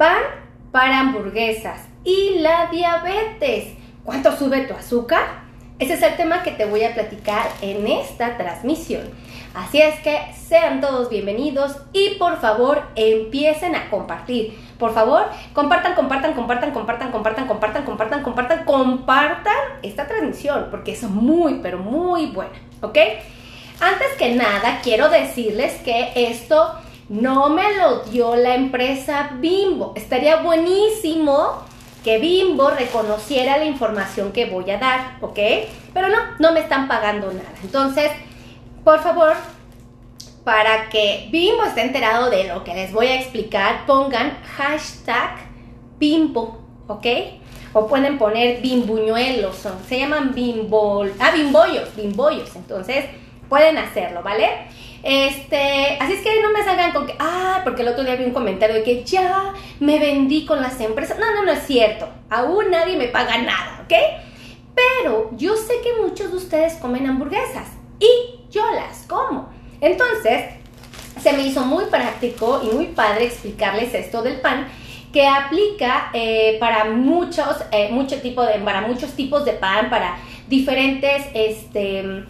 pan para hamburguesas y la diabetes. ¿Cuánto sube tu azúcar? Ese es el tema que te voy a platicar en esta transmisión. Así es que sean todos bienvenidos y por favor empiecen a compartir. Por favor, compartan, compartan, compartan, compartan, compartan, compartan, compartan, compartan, compartan esta transmisión porque es muy, pero muy buena, ¿ok? Antes que nada, quiero decirles que esto no me lo dio la empresa Bimbo. Estaría buenísimo que Bimbo reconociera la información que voy a dar, ¿ok? Pero no, no me están pagando nada. Entonces, por favor, para que Bimbo esté enterado de lo que les voy a explicar, pongan hashtag Bimbo, ¿ok? O pueden poner bimbuñuelos, se llaman bimbo, ah, bimbollos, bimbollos. Entonces, pueden hacerlo, ¿vale? Este, así es que no me salgan con que, ah, porque el otro día vi un comentario de que ya me vendí con las empresas. No, no, no es cierto. Aún nadie me paga nada, ¿ok? Pero yo sé que muchos de ustedes comen hamburguesas y yo las como. Entonces, se me hizo muy práctico y muy padre explicarles esto del pan que aplica eh, para muchos, eh, tipo de, para muchos tipos de pan, para diferentes, este,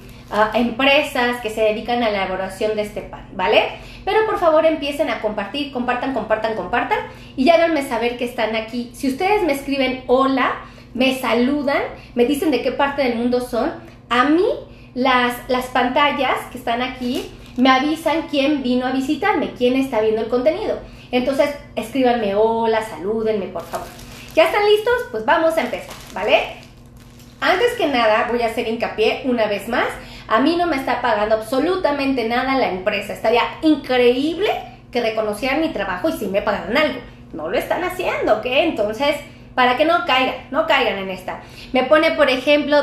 empresas que se dedican a la elaboración de este pan, ¿vale? Pero por favor empiecen a compartir, compartan, compartan, compartan y háganme saber que están aquí. Si ustedes me escriben hola, me saludan, me dicen de qué parte del mundo son, a mí las, las pantallas que están aquí me avisan quién vino a visitarme, quién está viendo el contenido. Entonces escríbanme hola, salúdenme por favor. ¿Ya están listos? Pues vamos a empezar, ¿vale? Antes que nada voy a hacer hincapié una vez más a mí no me está pagando absolutamente nada la empresa. Estaría increíble que reconocieran mi trabajo y si me pagaran algo. No lo están haciendo, ¿ok? Entonces, para que no caigan, no caigan en esta. Me pone, por ejemplo,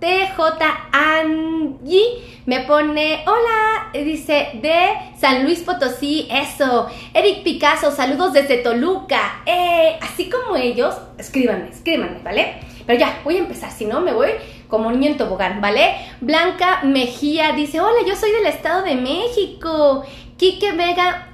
TJ Angie, me pone, hola, dice, de San Luis Potosí, eso. Eric Picasso, saludos desde Toluca. Eh, así como ellos, escríbanme, escríbanme, ¿vale? Pero ya, voy a empezar, si no me voy como niño en tobogán, ¿vale? Blanca Mejía dice, hola, yo soy del Estado de México. Quique Vega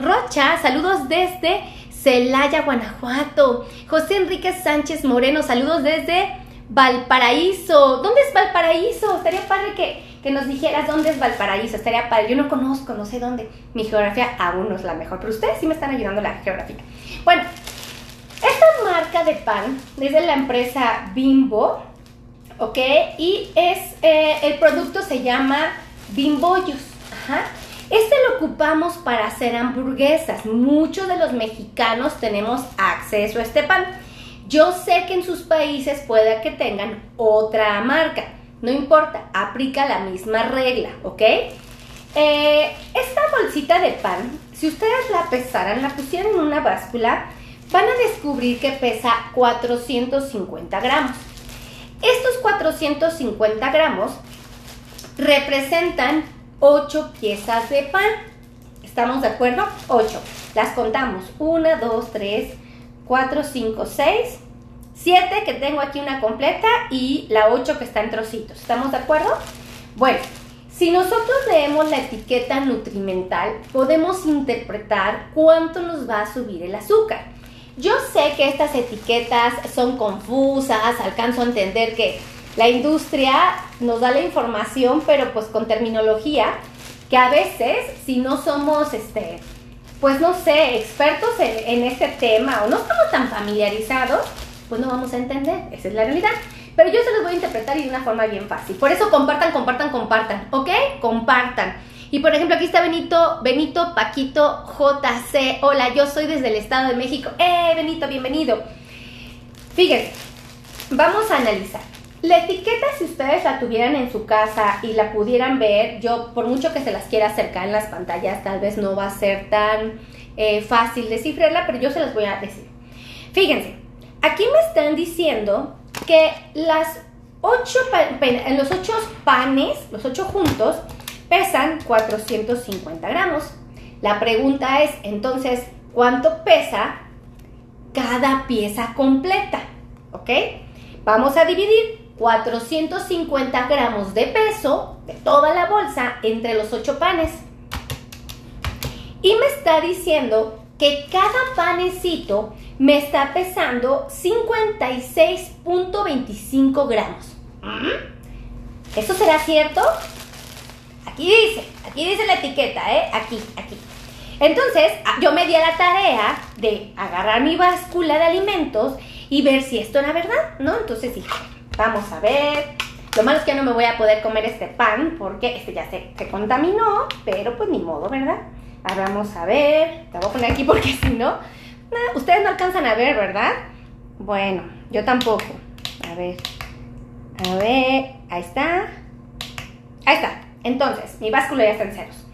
Rocha, saludos desde Celaya, Guanajuato. José Enrique Sánchez Moreno, saludos desde Valparaíso. ¿Dónde es Valparaíso? Estaría padre que, que nos dijeras dónde es Valparaíso. Estaría padre. Yo no conozco, no sé dónde. Mi geografía aún no es la mejor, pero ustedes sí me están ayudando la geografía. Bueno, esta marca de pan es de la empresa Bimbo. ¿Ok? Y es, eh, el producto se llama Bimbollos. Este lo ocupamos para hacer hamburguesas. Muchos de los mexicanos tenemos acceso a este pan. Yo sé que en sus países puede que tengan otra marca. No importa, aplica la misma regla, ¿ok? Eh, esta bolsita de pan, si ustedes la pesaran, la pusieran en una báscula, van a descubrir que pesa 450 gramos. Estos 450 gramos representan 8 piezas de pan. ¿Estamos de acuerdo? 8. Las contamos. 1, 2, 3, 4, 5, 6, 7 que tengo aquí una completa y la 8 que está en trocitos. ¿Estamos de acuerdo? Bueno, si nosotros leemos la etiqueta nutrimental, podemos interpretar cuánto nos va a subir el azúcar. Yo sé que estas etiquetas son confusas, alcanzo a entender que la industria nos da la información, pero pues con terminología que a veces si no somos, este, pues no sé, expertos en, este tema o no estamos tan familiarizados, pues no vamos a entender, esa es la realidad. Pero yo se los voy a interpretar de una forma bien fácil. Por eso compartan, compartan, compartan, ¿ok? Compartan. Y por ejemplo, aquí está Benito, Benito Paquito JC. Hola, yo soy desde el Estado de México. ¡Eh, Benito, bienvenido! Fíjense, vamos a analizar. La etiqueta, si ustedes la tuvieran en su casa y la pudieran ver, yo por mucho que se las quiera acercar en las pantallas, tal vez no va a ser tan eh, fácil descifrarla, pero yo se las voy a decir. Fíjense, aquí me están diciendo que las ocho, los ocho panes, los ocho juntos, pesan 450 gramos. La pregunta es, entonces, ¿cuánto pesa cada pieza completa? ¿Ok? Vamos a dividir 450 gramos de peso de toda la bolsa entre los 8 panes. Y me está diciendo que cada panecito me está pesando 56.25 gramos. ¿Eso será cierto? Aquí dice, aquí dice la etiqueta, ¿eh? Aquí, aquí. Entonces, ah, yo me di a la tarea de agarrar mi báscula de alimentos y ver si esto era verdad, ¿no? Entonces dije, vamos a ver. Lo malo es que no me voy a poder comer este pan porque este ya se, se contaminó, pero pues ni modo, ¿verdad? Ahora vamos a ver. Te voy a poner aquí porque si no, ustedes no alcanzan a ver, ¿verdad? Bueno, yo tampoco. A ver. A ver, ahí está. Ahí está. Entonces, mi báscula ya está en ceros.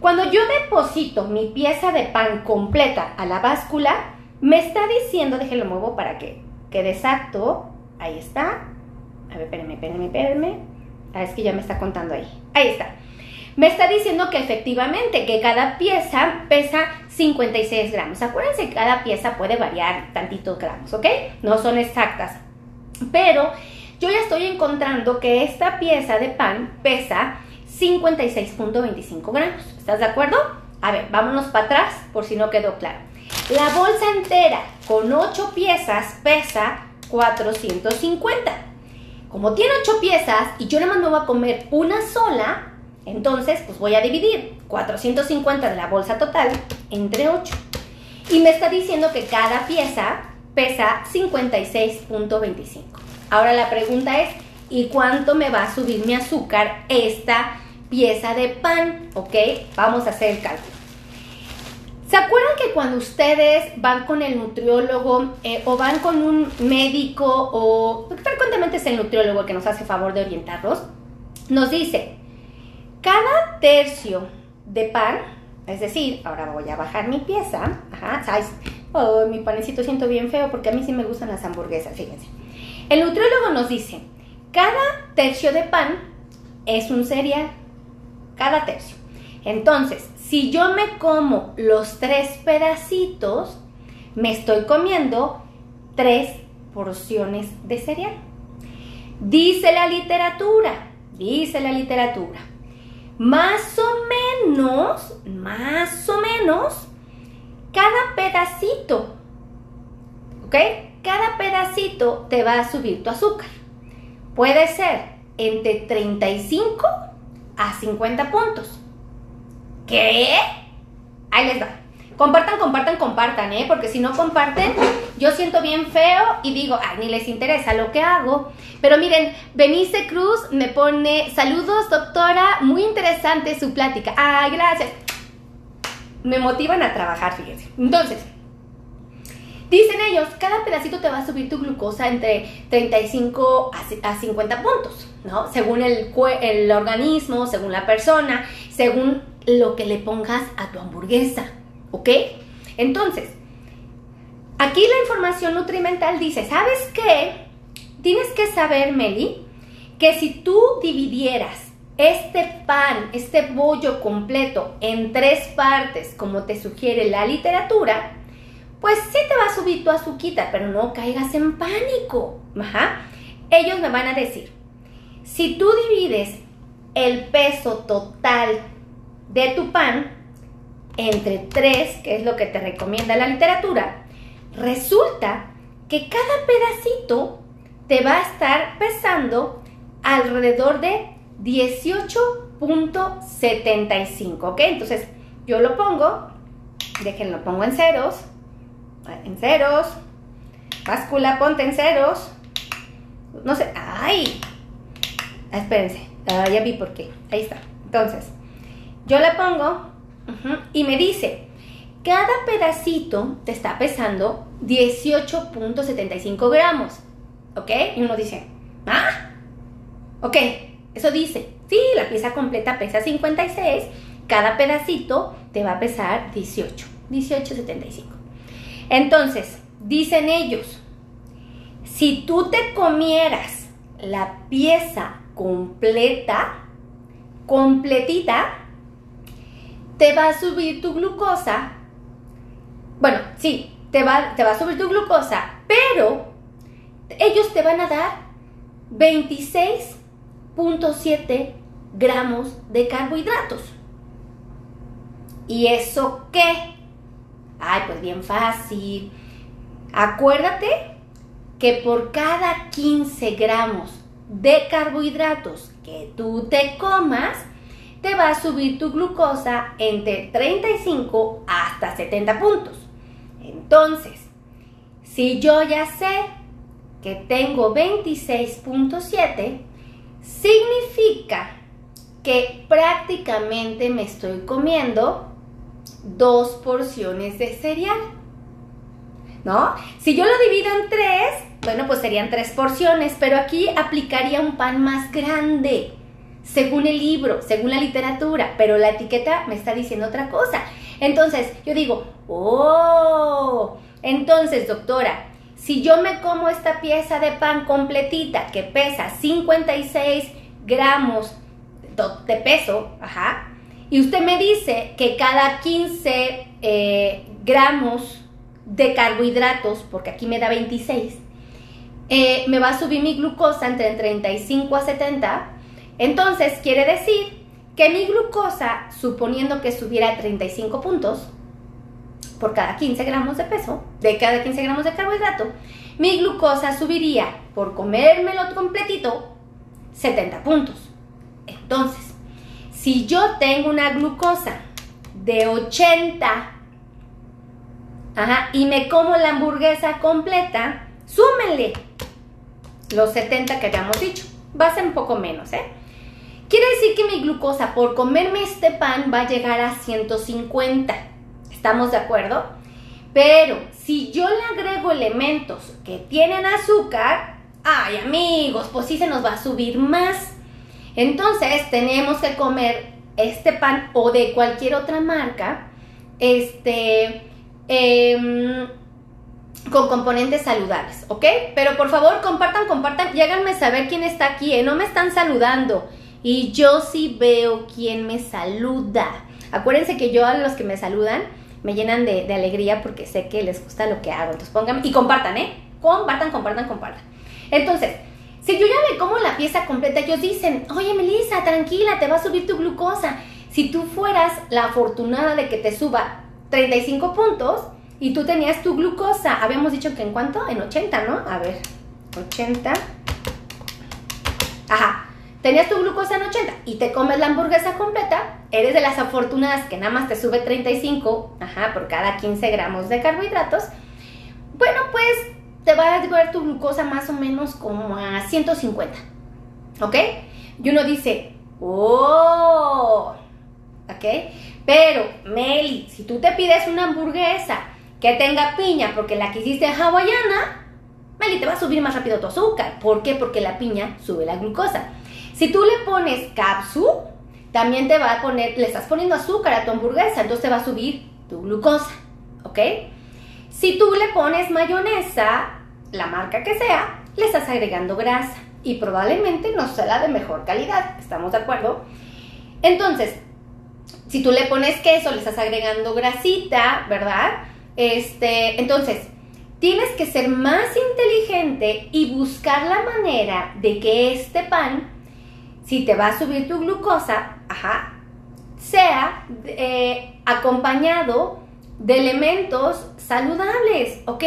Cuando yo deposito mi pieza de pan completa a la báscula, me está diciendo, déjenlo muevo para que quede exacto. Ahí está. A ver, espérenme, espérenme, espérenme. Ah, es que ya me está contando ahí. Ahí está. Me está diciendo que efectivamente, que cada pieza pesa 56 gramos. Acuérdense que cada pieza puede variar tantitos gramos, ¿ok? No son exactas. Pero yo ya estoy encontrando que esta pieza de pan pesa 56.25 gramos. ¿Estás de acuerdo? A ver, vámonos para atrás por si no quedó claro. La bolsa entera con 8 piezas pesa 450. Como tiene 8 piezas y yo nada más me voy a comer una sola, entonces pues voy a dividir 450 de la bolsa total entre 8. Y me está diciendo que cada pieza pesa 56.25. Ahora la pregunta es, ¿y cuánto me va a subir mi azúcar esta pieza de pan, ¿ok? Vamos a hacer el cálculo. ¿Se acuerdan que cuando ustedes van con el nutriólogo eh, o van con un médico o frecuentemente es el nutriólogo el que nos hace favor de orientarlos, nos dice, cada tercio de pan, es decir, ahora voy a bajar mi pieza, ajá. Oh, mi panecito siento bien feo porque a mí sí me gustan las hamburguesas, fíjense. El nutriólogo nos dice, cada tercio de pan es un cereal, cada tercio. Entonces, si yo me como los tres pedacitos, me estoy comiendo tres porciones de cereal. Dice la literatura, dice la literatura, más o menos, más o menos, cada pedacito, ¿ok? Cada pedacito te va a subir tu azúcar. Puede ser entre 35 a 50 puntos. ¿Qué? Ahí les va. Compartan, compartan, compartan, ¿eh? Porque si no comparten, yo siento bien feo y digo, ay, ni les interesa lo que hago. Pero miren, Benice Cruz me pone, saludos, doctora, muy interesante su plática. Ay, gracias. Me motivan a trabajar, fíjense. Entonces, Dicen ellos, cada pedacito te va a subir tu glucosa entre 35 a 50 puntos, ¿no? Según el, el organismo, según la persona, según lo que le pongas a tu hamburguesa, ¿ok? Entonces, aquí la información nutrimental dice, ¿sabes qué? Tienes que saber, Meli, que si tú dividieras este pan, este bollo completo en tres partes, como te sugiere la literatura, pues sí te va a subir tu azuquita, pero no caigas en pánico. Ajá. Ellos me van a decir, si tú divides el peso total de tu pan entre tres, que es lo que te recomienda la literatura, resulta que cada pedacito te va a estar pesando alrededor de 18.75, ¿ok? Entonces yo lo pongo, déjenlo pongo en ceros, en ceros. Báscula, ponte en ceros. No sé. ¡Ay! Espérense. Ya vi por qué. Ahí está. Entonces, yo la pongo y me dice, cada pedacito te está pesando 18.75 gramos. ¿Ok? Y uno dice, ¿ah? Ok, eso dice. Sí, la pieza completa pesa 56. Cada pedacito te va a pesar 18. 18.75. Entonces, dicen ellos, si tú te comieras la pieza completa, completita, te va a subir tu glucosa. Bueno, sí, te va, te va a subir tu glucosa, pero ellos te van a dar 26.7 gramos de carbohidratos. ¿Y eso qué? Ay, pues bien fácil. Acuérdate que por cada 15 gramos de carbohidratos que tú te comas, te va a subir tu glucosa entre 35 hasta 70 puntos. Entonces, si yo ya sé que tengo 26.7, significa que prácticamente me estoy comiendo dos porciones de cereal. ¿No? Si yo lo divido en tres, bueno, pues serían tres porciones, pero aquí aplicaría un pan más grande, según el libro, según la literatura, pero la etiqueta me está diciendo otra cosa. Entonces, yo digo, oh, entonces, doctora, si yo me como esta pieza de pan completita que pesa 56 gramos de peso, ajá, y usted me dice que cada 15 eh, gramos de carbohidratos, porque aquí me da 26, eh, me va a subir mi glucosa entre 35 a 70, entonces quiere decir que mi glucosa, suponiendo que subiera 35 puntos, por cada 15 gramos de peso, de cada 15 gramos de carbohidrato, mi glucosa subiría por comérmelo completito 70 puntos. Entonces, si yo tengo una glucosa de 80 y me como la hamburguesa completa, súmenle los 70 que habíamos dicho. Va a ser un poco menos, ¿eh? Quiere decir que mi glucosa por comerme este pan va a llegar a 150. ¿Estamos de acuerdo? Pero si yo le agrego elementos que tienen azúcar, ay amigos, pues sí se nos va a subir más. Entonces tenemos que comer este pan o de cualquier otra marca, este, em, con componentes saludables, ¿ok? Pero por favor compartan, compartan, lléganme a saber quién está aquí, ¿eh? no me están saludando. Y yo sí veo quién me saluda. Acuérdense que yo a los que me saludan, me llenan de, alegría porque sé que les gusta lo que hago. Entonces pongan y compartan, ¿eh? Compartan, compartan, compartan. Entonces, si yo ya me como la pieza completa, ellos dicen, oye Melissa, tranquila, te va a subir tu glucosa. Si tú fueras la afortunada de que te suba 35 puntos y tú tenías tu glucosa, habíamos dicho que en cuánto? En 80, ¿no? A ver, 80. Ajá tenías tu glucosa en 80 y te comes la hamburguesa completa, eres de las afortunadas que nada más te sube 35 ajá, por cada 15 gramos de carbohidratos, bueno, pues te va a llevar tu glucosa más o menos como a 150, ¿ok? Y uno dice, oh, ¿ok? Pero, Meli, si tú te pides una hamburguesa que tenga piña porque la quisiste hawaiana, Meli, te va a subir más rápido tu azúcar. ¿Por qué? Porque la piña sube la glucosa. Si tú le pones capsu, también te va a poner, le estás poniendo azúcar a tu hamburguesa, entonces te va a subir tu glucosa, ¿ok? Si tú le pones mayonesa, la marca que sea, le estás agregando grasa y probablemente no sea la de mejor calidad, ¿estamos de acuerdo? Entonces, si tú le pones queso, le estás agregando grasita, ¿verdad? Este, entonces, tienes que ser más inteligente y buscar la manera de que este pan si te va a subir tu glucosa, ajá, sea eh, acompañado de elementos saludables, ¿ok?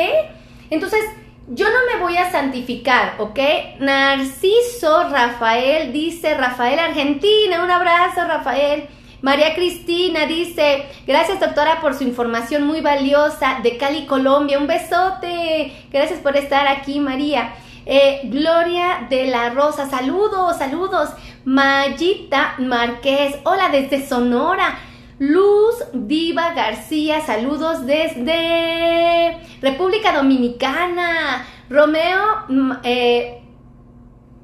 Entonces, yo no me voy a santificar, ¿ok? Narciso Rafael dice, Rafael Argentina, un abrazo Rafael. María Cristina dice, gracias doctora por su información muy valiosa de Cali, Colombia. Un besote. Gracias por estar aquí, María. Eh, Gloria de la Rosa, saludos, saludos. Mayita Márquez, hola desde Sonora. Luz Diva García, saludos desde República Dominicana. Romeo mm, eh,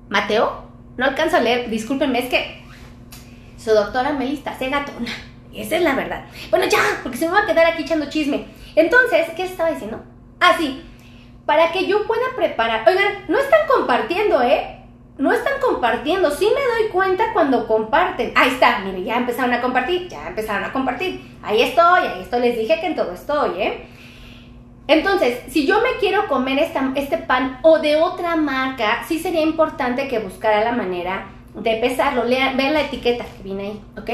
Mateo, no alcanzo a leer, discúlpenme, es que su doctora Melista se gatona. Esa es la verdad. Bueno, ya, porque se me va a quedar aquí echando chisme. Entonces, ¿qué estaba diciendo? Ah, sí, para que yo pueda preparar. Oigan, no están compartiendo, ¿eh? No están compartiendo. Sí me doy cuenta cuando comparten. Ahí está, miren, ya empezaron a compartir, ya empezaron a compartir. Ahí estoy, ahí estoy. Les dije que en todo estoy, ¿eh? Entonces, si yo me quiero comer este pan o de otra marca, sí sería importante que buscara la manera de pesarlo. vean la etiqueta que viene ahí, ¿ok?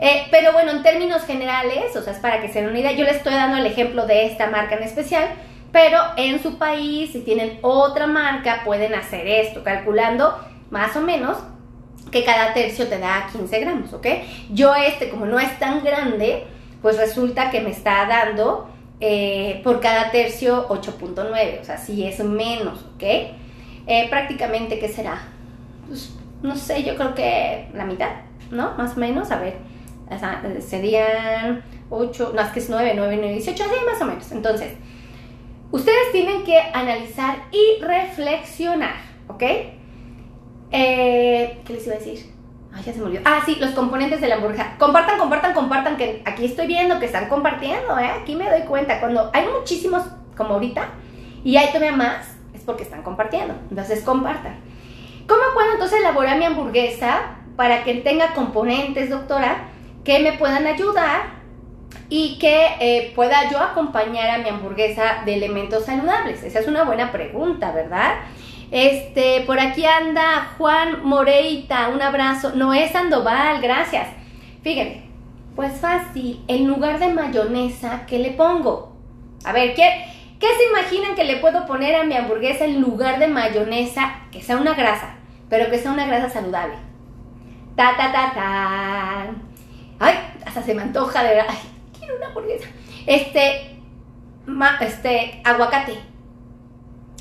Eh, pero bueno, en términos generales, o sea, es para que se den una idea, yo les estoy dando el ejemplo de esta marca en especial, pero en su país, si tienen otra marca, pueden hacer esto, calculando más o menos que cada tercio te da 15 gramos, ¿ok? Yo este, como no es tan grande, pues resulta que me está dando eh, por cada tercio 8.9, o sea, sí es menos, ¿ok? Eh, prácticamente, ¿qué será? Pues, no sé, yo creo que la mitad, ¿no? Más o menos, a ver, serían 8, no, es que es 9, 9, 9, 18, así más o menos. Entonces, ustedes tienen que analizar y reflexionar, ¿ok? Eh, ¿Qué les iba a decir? Ay, ya se me olvidó. Ah, sí, los componentes de la hamburguesa. Compartan, compartan, compartan, que aquí estoy viendo que están compartiendo, ¿eh? Aquí me doy cuenta. Cuando hay muchísimos, como ahorita, y hay todavía más, es porque están compartiendo. Entonces, compartan. ¿Cómo puedo entonces elaborar mi hamburguesa para que tenga componentes, doctora, que me puedan ayudar y que eh, pueda yo acompañar a mi hamburguesa de elementos saludables? Esa es una buena pregunta, ¿verdad? Este, por aquí anda Juan Moreita, un abrazo. Noé Sandoval, gracias. Fíjense, pues fácil, en lugar de mayonesa, ¿qué le pongo? A ver, ¿qué, ¿qué se imaginan que le puedo poner a mi hamburguesa en lugar de mayonesa? Que sea una grasa, pero que sea una grasa saludable. Ta, ta, ta, ta. Ay, hasta se me antoja de verdad. Ay, quiero una hamburguesa. Este, este, aguacate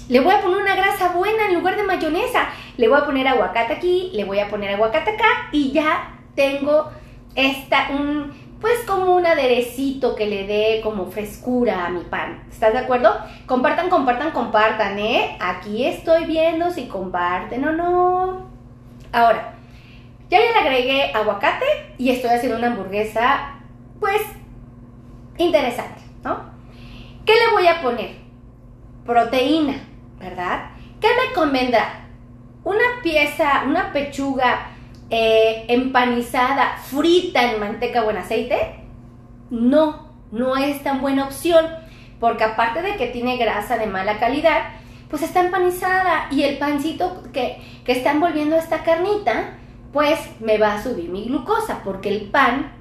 le voy a poner una grasa buena en lugar de mayonesa. Le voy a poner aguacate aquí, le voy a poner aguacate acá y ya tengo esta, un, pues como un aderecito que le dé como frescura a mi pan. ¿Estás de acuerdo? Compartan, compartan, compartan, ¿eh? Aquí estoy viendo si comparten o no. Ahora, ya le agregué aguacate y estoy haciendo una hamburguesa, pues, interesante, ¿no? ¿Qué le voy a poner? Proteína. ¿verdad? ¿Qué me convendrá? Una pieza, una pechuga eh, empanizada, frita en manteca o en aceite, no, no es tan buena opción, porque aparte de que tiene grasa de mala calidad, pues está empanizada y el pancito que, que está envolviendo esta carnita, pues me va a subir mi glucosa, porque el pan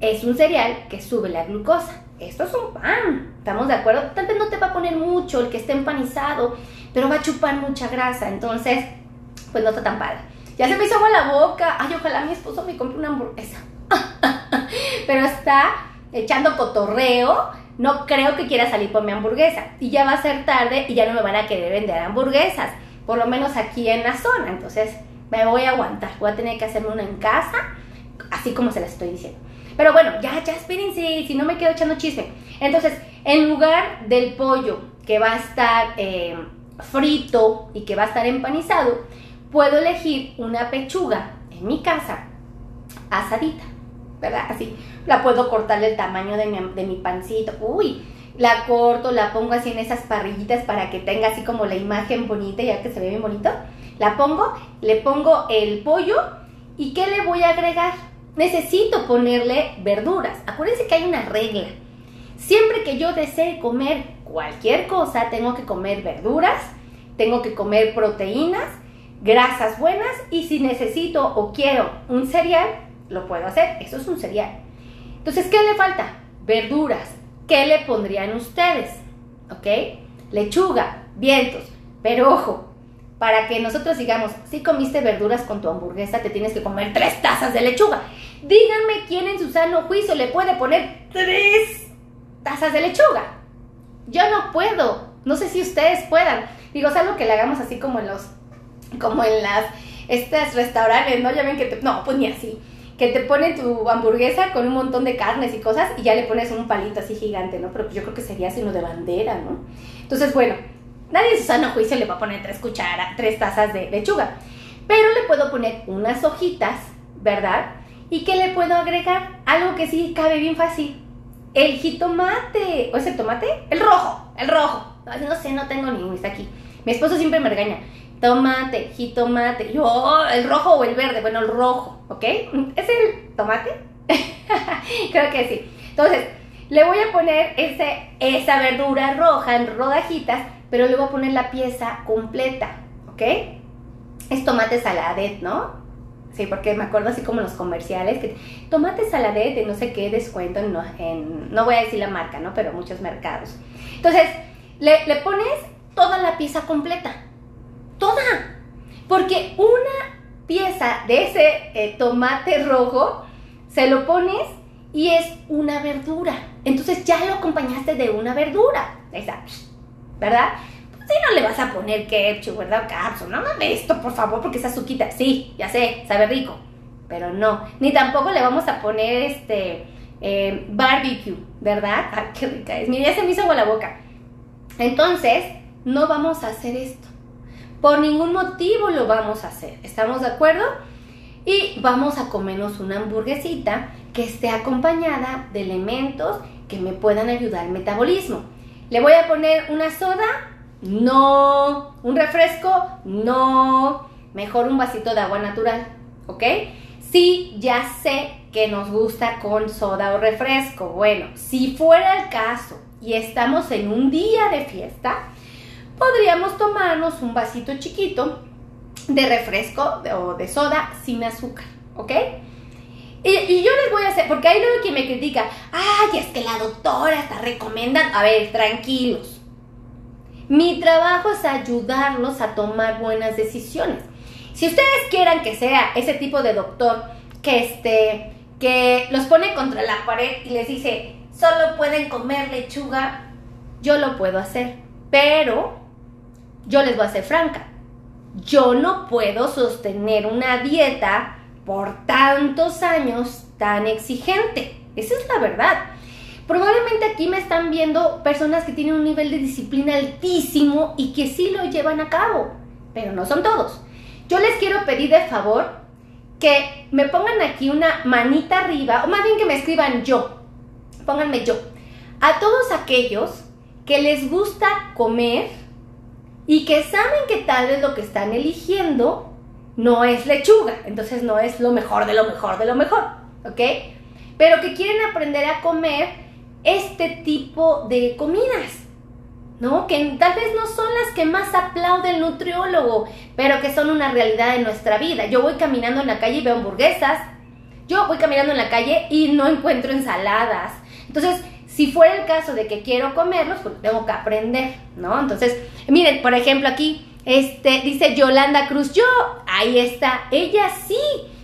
es un cereal que sube la glucosa esto es un pan, ¿estamos de acuerdo? Tal vez no te va a poner mucho el que esté empanizado, pero va a chupar mucha grasa, entonces, pues no está tan padre. Ya se me hizo agua la boca, ay, ojalá mi esposo me compre una hamburguesa. pero está echando cotorreo, no creo que quiera salir por mi hamburguesa. Y ya va a ser tarde y ya no me van a querer vender hamburguesas, por lo menos aquí en la zona, entonces me voy a aguantar, voy a tener que hacerme una en casa, así como se la estoy diciendo. Pero bueno, ya, ya espérense, si no me quedo echando chisme. Entonces, en lugar del pollo que va a estar eh, frito y que va a estar empanizado, puedo elegir una pechuga en mi casa asadita, ¿verdad? Así, la puedo cortar del tamaño de mi, de mi pancito. Uy, la corto, la pongo así en esas parrillitas para que tenga así como la imagen bonita, ya que se ve bien bonito. La pongo, le pongo el pollo y ¿qué le voy a agregar? Necesito ponerle verduras. Acuérdense que hay una regla. Siempre que yo desee comer cualquier cosa, tengo que comer verduras, tengo que comer proteínas, grasas buenas y si necesito o quiero un cereal, lo puedo hacer. Eso es un cereal. Entonces, ¿qué le falta? Verduras. ¿Qué le pondrían ustedes? ¿Ok? Lechuga, vientos. Pero ojo, para que nosotros digamos, si comiste verduras con tu hamburguesa, te tienes que comer tres tazas de lechuga. Díganme quién en su sano juicio le puede poner tres tazas de lechuga. Yo no puedo. No sé si ustedes puedan. Digo, es algo que le hagamos así como en los, como en las, estas restaurantes, ¿no? Ya ven que te, no, pues ni así. Que te ponen tu hamburguesa con un montón de carnes y cosas y ya le pones un palito así gigante, ¿no? Pero yo creo que sería así uno de bandera, ¿no? Entonces, bueno, Nadie en su sano juicio le va a poner tres cucharas, tres tazas de lechuga. Pero le puedo poner unas hojitas, ¿verdad? ¿Y qué le puedo agregar? Algo que sí cabe bien fácil. El jitomate. ¿O es el tomate? El rojo, el rojo. No, sé, no tengo ni está aquí. Mi esposo siempre me regaña. Tomate, jitomate. Yo, el rojo o el verde. Bueno, el rojo, ¿ok? ¿Es el tomate? Creo que sí. Entonces, le voy a poner ese, esa verdura roja en rodajitas pero le voy a poner la pieza completa, ¿ok? Es tomate saladet, ¿no? Sí, porque me acuerdo así como los comerciales, que tomate saladet de no sé qué descuento en, no- voy a decir la marca, ¿no? Pero muchos mercados. Entonces, le, pones toda la pieza completa. Toda. Porque una pieza de ese eh, tomate rojo, se lo pones y es una verdura. Entonces ya lo acompañaste de una verdura. Esa, ¿verdad? Pues no le vas a poner ketchup, ¿verdad? Capsu, no mames esto, por favor, porque es azuquita. Sí, ya sé, sabe rico. Pero no. Ni tampoco le vamos a poner este eh, barbecue, ¿verdad? Ay, qué rica es. Mira, ya se me hizo agua la boca. Entonces, no vamos a hacer esto. Por ningún motivo lo vamos a hacer. ¿Estamos de acuerdo? Y vamos a comernos una hamburguesita que esté acompañada de elementos que me puedan ayudar al metabolismo. ¿Le voy a poner una soda? No. ¿Un refresco? No. Mejor un vasito de agua natural. ¿Ok? Sí, ya sé que nos gusta con soda o refresco. Bueno, si fuera el caso y estamos en un día de fiesta, podríamos tomarnos un vasito chiquito de refresco o de soda sin azúcar, ¿ok? Y, yo les voy a hacer, porque hay luego quien me critica, ay, es que la doctora está recomendando, a ver, tranquilos. Mi trabajo es ayudarlos a tomar buenas decisiones. Si ustedes quieran que sea ese tipo de doctor que este que los pone contra la pared y les dice, solo pueden comer lechuga, yo lo puedo hacer, pero yo les voy a ser franca. Yo no puedo sostener una dieta por tantos años tan exigente. Esa es la verdad. Probablemente aquí me están viendo personas que tienen un nivel de disciplina altísimo y que sí lo llevan a cabo, pero no son todos. Yo les quiero pedir de favor que me pongan aquí una manita arriba, o más bien que me escriban yo. Pónganme yo. A todos aquellos que les gusta comer y que saben que tal vez lo que están eligiendo no es lechuga, entonces no es lo mejor de lo mejor de lo mejor, ¿ok? Pero que quieren aprender a comer este tipo de comidas, ¿no? Que tal vez no son las que más aplaude el nutriólogo, pero que son una realidad de nuestra vida. Yo voy caminando en la calle y veo hamburguesas, yo voy caminando en la calle y no encuentro ensaladas. Entonces, si fuera el caso de que quiero comerlos, pues tengo que aprender, ¿no? Entonces, miren, por ejemplo, aquí este dice Yolanda Cruz, yo, ahí está, ella sí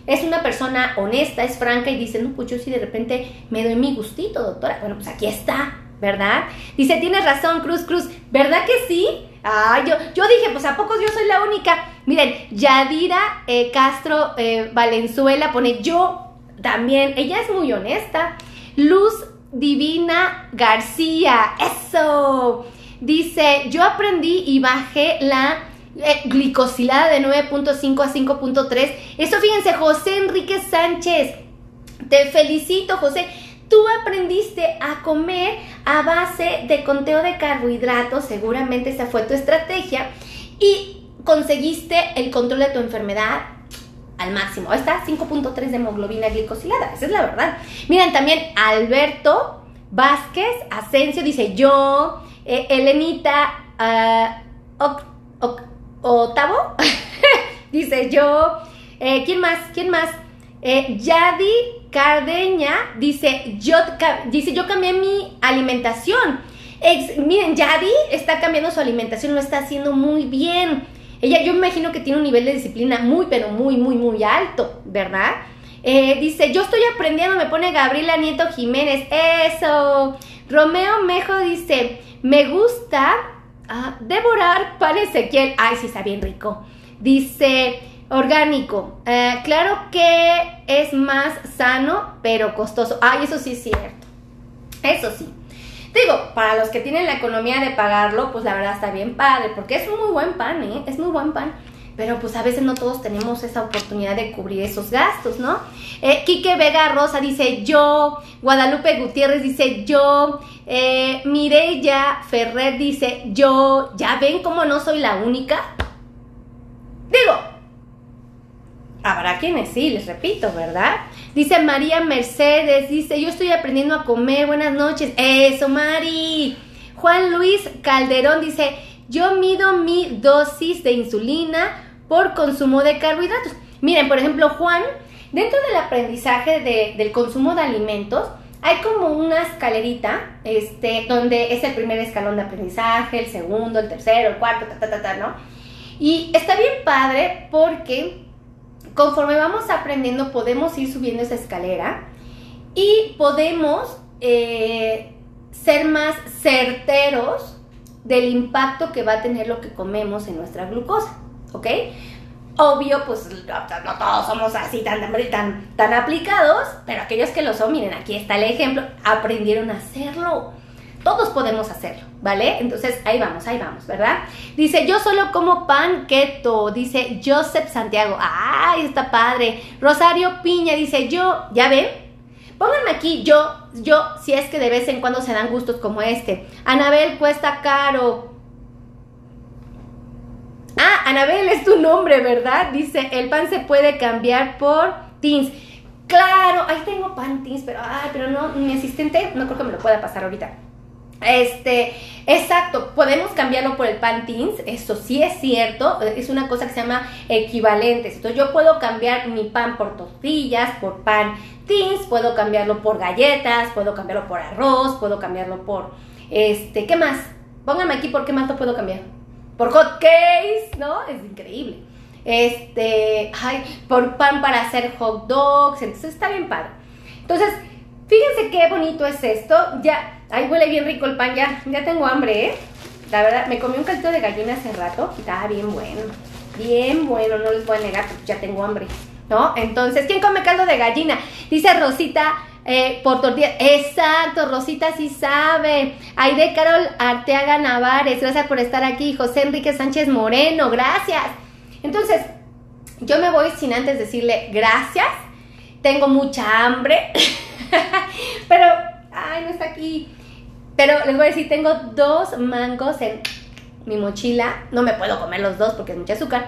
es una persona honesta, es franca y dice, no, pues yo sí de repente me doy mi gustito, doctora. Bueno, pues aquí está, ¿verdad? Dice, tienes razón, Cruz Cruz, ¿verdad que sí? Ah, yo, yo dije, pues a poco yo soy la única. Miren, Yadira eh, Castro eh, Valenzuela pone yo también, ella es muy honesta. Luz Divina García, eso. Dice, yo aprendí y bajé la eh, glicosilada de 9.5 a 5.3. Eso fíjense, José Enrique Sánchez. Te felicito, José. Tú aprendiste a comer a base de conteo de carbohidratos, seguramente esa fue tu estrategia, y conseguiste el control de tu enfermedad al máximo. Ahí está, 5.3 de hemoglobina glicosilada, esa es la verdad. Miren, también Alberto Vázquez Asensio dice yo, eh, Elenita ah, Oc- dice yo, eh, ¿quién más? ¿Quién más? Eh, Yadi Cardeña dice yo, dice, yo cambié mi alimentación. Ex- miren, Yadi está cambiando su alimentación, lo está haciendo muy bien. Ella, yo me imagino que tiene un nivel de disciplina muy, pero muy, muy, muy alto, ¿verdad? Eh, dice, yo estoy aprendiendo, me pone Gabriela Nieto Jiménez. Eso. Romeo Mejo dice, me gusta ah, devorar pan Ezequiel. Ay, sí, está bien rico. Dice, orgánico. Eh, claro que es más sano, pero costoso. Ay, eso sí es cierto. Eso sí. Digo, para los que tienen la economía de pagarlo, pues la verdad está bien padre, porque es un muy buen pan, ¿eh? Es muy buen pan. Pero pues a veces no todos tenemos esa oportunidad de cubrir esos gastos, ¿no? Eh, Quique Vega Rosa dice yo, Guadalupe Gutiérrez dice yo, eh, Mireya Ferrer dice yo, ¿ya ven cómo no soy la única? Digo, habrá quienes sí, les repito, ¿verdad? Dice María Mercedes, dice, yo estoy aprendiendo a comer, buenas noches. Eso, Mari. Juan Luis Calderón dice, yo mido mi dosis de insulina por consumo de carbohidratos. Miren, por ejemplo, Juan, dentro del aprendizaje del consumo de alimentos, hay como una escalerita, este, donde es el primer escalón de aprendizaje, el segundo, el tercero, el cuarto, ta, ta, ta, ta, ¿no? Y está bien padre porque conforme vamos aprendiendo podemos ir subiendo esa escalera y podemos eh, ser más certeros del impacto que va a tener lo que comemos en nuestra glucosa, ¿ok? Obvio, pues no todos somos así tan, tan, tan aplicados, pero aquellos que lo son, miren, aquí está el ejemplo, aprendieron a hacerlo. Todos podemos hacerlo, ¿vale? Entonces ahí vamos, ahí vamos, ¿verdad? Dice, yo solo como pan keto, dice Joseph Santiago. ¡Ay, está padre! Rosario Piña dice, yo, ¿ya ven? Pónganme aquí, yo, yo, si es que de vez en cuando se dan gustos como este. Anabel cuesta caro. Ah, Anabel es tu nombre, ¿verdad? Dice, el pan se puede cambiar por teens. Claro, ahí tengo pan teens, pero, ay, pero no, mi asistente no creo que me lo pueda pasar ahorita. Este, exacto, podemos cambiarlo por el pan teens, eso sí es cierto, es una cosa que se llama equivalentes. Entonces yo puedo cambiar mi pan por tortillas, por pan teens, puedo cambiarlo por galletas, puedo cambiarlo por arroz, puedo cambiarlo por, este, ¿qué más? Pónganme aquí por qué más lo puedo cambiar por hot cakes, ¿no? Es increíble. Este, ay, por pan para hacer hot dogs, entonces está bien padre. Entonces, fíjense qué bonito es esto. Ya, ahí huele bien rico el pan, ya, ya tengo hambre, ¿eh? La verdad, me comí un caldito de gallina hace rato, estaba bien bueno. Bien bueno, no les voy a negar, ya tengo hambre, ¿no? Entonces, ¿quién come caldo de gallina? Dice Rosita, eh, por tortilla. Exacto, Rosita sí sabe. Aide Carol Arteaga Navares, gracias por estar aquí. José Enrique Sánchez Moreno, gracias. Entonces, yo me voy sin antes decirle gracias. Tengo mucha hambre. Pero, ay, no está aquí. Pero les voy a decir, tengo dos mangos en mi mochila. No me puedo comer los dos porque es mucho azúcar.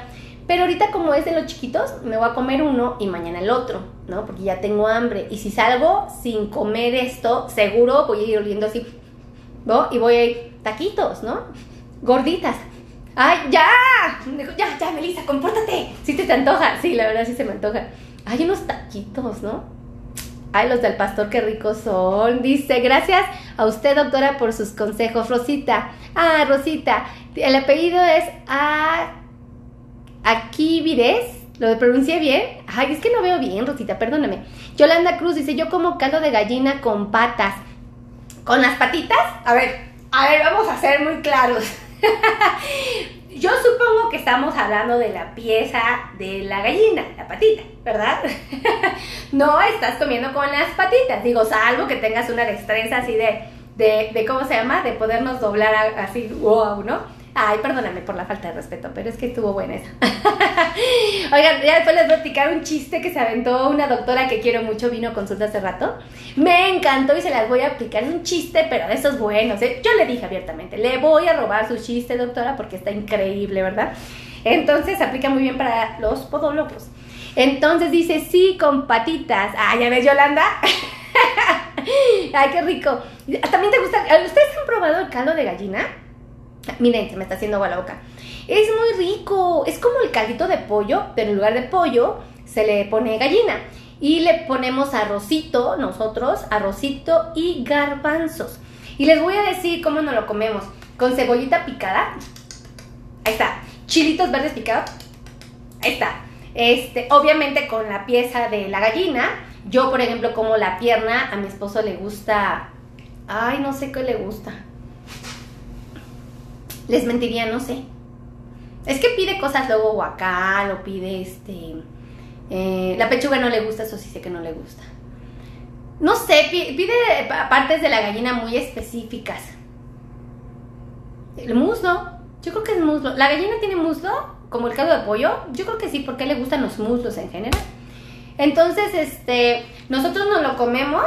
Pero ahorita como es de los chiquitos, me voy a comer uno y mañana el otro, ¿no? Porque ya tengo hambre. Y si salgo sin comer esto, seguro voy a ir oliendo así, ¿no? Y voy a ir taquitos, ¿no? Gorditas. ¡Ay, ya! Ya, ya, Melissa, compórtate. ¿Sí te, te antoja? Sí, la verdad sí se me antoja. Hay unos taquitos, ¿no? Ay, los del pastor, qué ricos son. Dice, gracias a usted, doctora, por sus consejos. Rosita. Ah, Rosita. El apellido es A Aquí Vides, ¿lo pronuncié bien? Ay, es que no veo bien, Rosita, perdóname. Yolanda Cruz dice, yo como caldo de gallina con patas. ¿Con las patitas? A ver, a ver, vamos a ser muy claros. yo supongo que estamos hablando de la pieza de la gallina, la patita, ¿verdad? no estás comiendo con las patitas, digo, salvo que tengas una destreza así de, de, de ¿cómo se llama? De podernos doblar así, wow, ¿no? Ay, perdóname por la falta de respeto, pero es que estuvo buena esa. Oigan, ya después les voy a platicar un chiste que se aventó una doctora que quiero mucho, vino a consulta hace rato. Me encantó y se las voy a aplicar. Un chiste, pero de esos buenos. ¿eh? Yo le dije abiertamente, le voy a robar su chiste, doctora, porque está increíble, ¿verdad? Entonces aplica muy bien para los podólogos. Entonces dice, sí, con patitas. Ah, ya ves, Yolanda. Ay, qué rico. ¿También te gusta? ¿Ustedes han probado el caldo de gallina? Miren, se me está haciendo agua la boca. Es muy rico. Es como el caldito de pollo, pero en lugar de pollo se le pone gallina. Y le ponemos arrocito, nosotros, arrocito y garbanzos. Y les voy a decir cómo nos lo comemos. Con cebollita picada. Ahí está. Chilitos verdes picados. Ahí está. Este, obviamente con la pieza de la gallina. Yo, por ejemplo, como la pierna, a mi esposo le gusta. Ay, no sé qué le gusta les mentiría, no sé. Es que pide cosas luego guacal o pide este... Eh, la pechuga no le gusta, eso sí sé que no le gusta. No sé, pide partes de la gallina muy específicas. El muslo, yo creo que es muslo. ¿La gallina tiene muslo? Como el caldo de pollo. Yo creo que sí, porque le gustan los muslos en general. Entonces, este, nosotros nos lo comemos.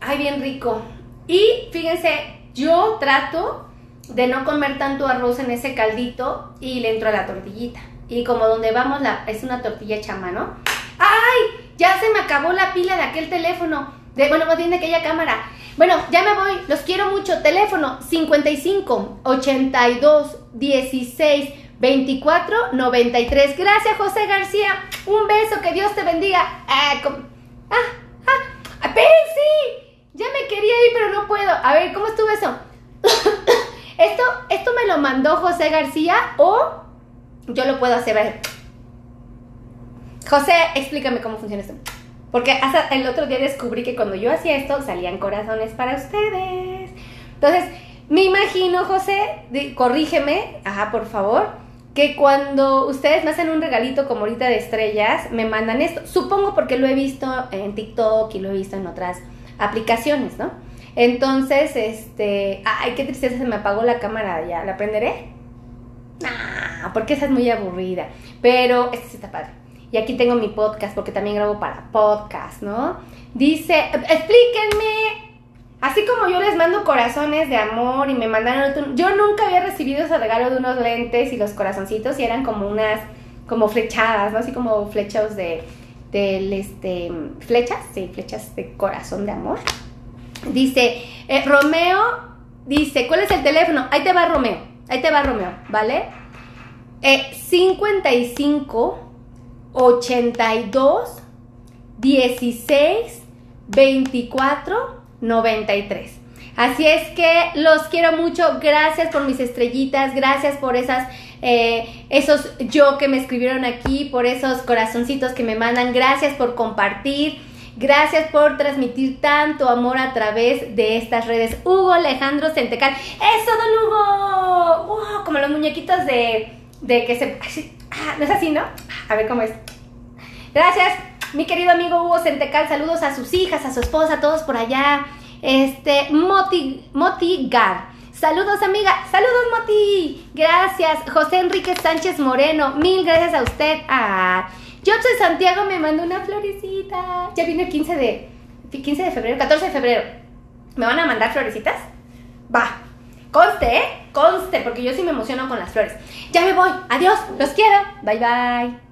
Ay, bien rico. Y fíjense, yo trato de no comer tanto arroz en ese caldito y le entro a la tortillita. Y como donde vamos la, es una tortilla hecha mano. ¡Ay! Ya se me acabó la pila de aquel teléfono. De, bueno, más bien de aquella cámara. Bueno, ya me voy. Los quiero mucho. Teléfono 55 82 16 2493. Gracias, José García. Un beso, que Dios te bendiga. Ah, ah, ah, sí. Ya me quería ir, pero no puedo. A ver, ¿cómo estuvo eso? esto, esto me lo mandó José García o yo lo puedo hacer. José, explícame cómo funciona esto. Porque hasta el otro día descubrí que cuando yo hacía esto salían corazones para ustedes. Entonces, me imagino, José, corrígeme, ajá, por favor, que cuando ustedes me hacen un regalito como ahorita de estrellas, me mandan esto. Supongo porque lo he visto en TikTok y lo he visto en otras aplicaciones, ¿no? Entonces, este, ay, qué tristeza, se me apagó la cámara ya, ¿la prenderé? Nah, porque esa es muy aburrida, pero este sí está padre. Y aquí tengo mi podcast porque también grabo para podcast, ¿no? Dice, explíquenme, así como yo les mando corazones de amor y me mandaron, yo nunca había recibido ese regalo de unos lentes y los corazoncitos y eran como unas, como flechadas, ¿no? Así como flechas de, del, este, flechas, sí, flechas de corazón de amor. Dice, eh, Romeo, dice, ¿cuál es el teléfono? Ahí te va Romeo, ahí te va Romeo, ¿vale? Eh, 55 82 16 24 93. Así es que los quiero mucho. Gracias por mis estrellitas. Gracias por esas, eh, esos yo que me escribieron aquí, por esos corazoncitos que me mandan. Gracias por compartir. Gracias por transmitir tanto amor a través de estas redes. Hugo Alejandro Centecal. ¡Eso, don Hugo! ¡Wow! Como los muñequitos de, de que se... Ah, ¿No es así, no? A ver cómo es. Gracias, mi querido amigo Hugo Centecal. Saludos a sus hijas, a su esposa, a todos por allá. Este, Moti, Moti Gar. Saludos, amiga. Saludos, Moti. Gracias. José Enrique Sánchez Moreno. Mil gracias a usted. Ah, de Santiago me mandó una florecita. Ya viene el 15 de, 15 de febrero, 14 de febrero. ¿Me van a mandar florecitas? Va. Conste, ¿eh? Conste, porque yo sí me emociono con las flores. Ya me voy. Adiós. Los quiero. Bye, bye.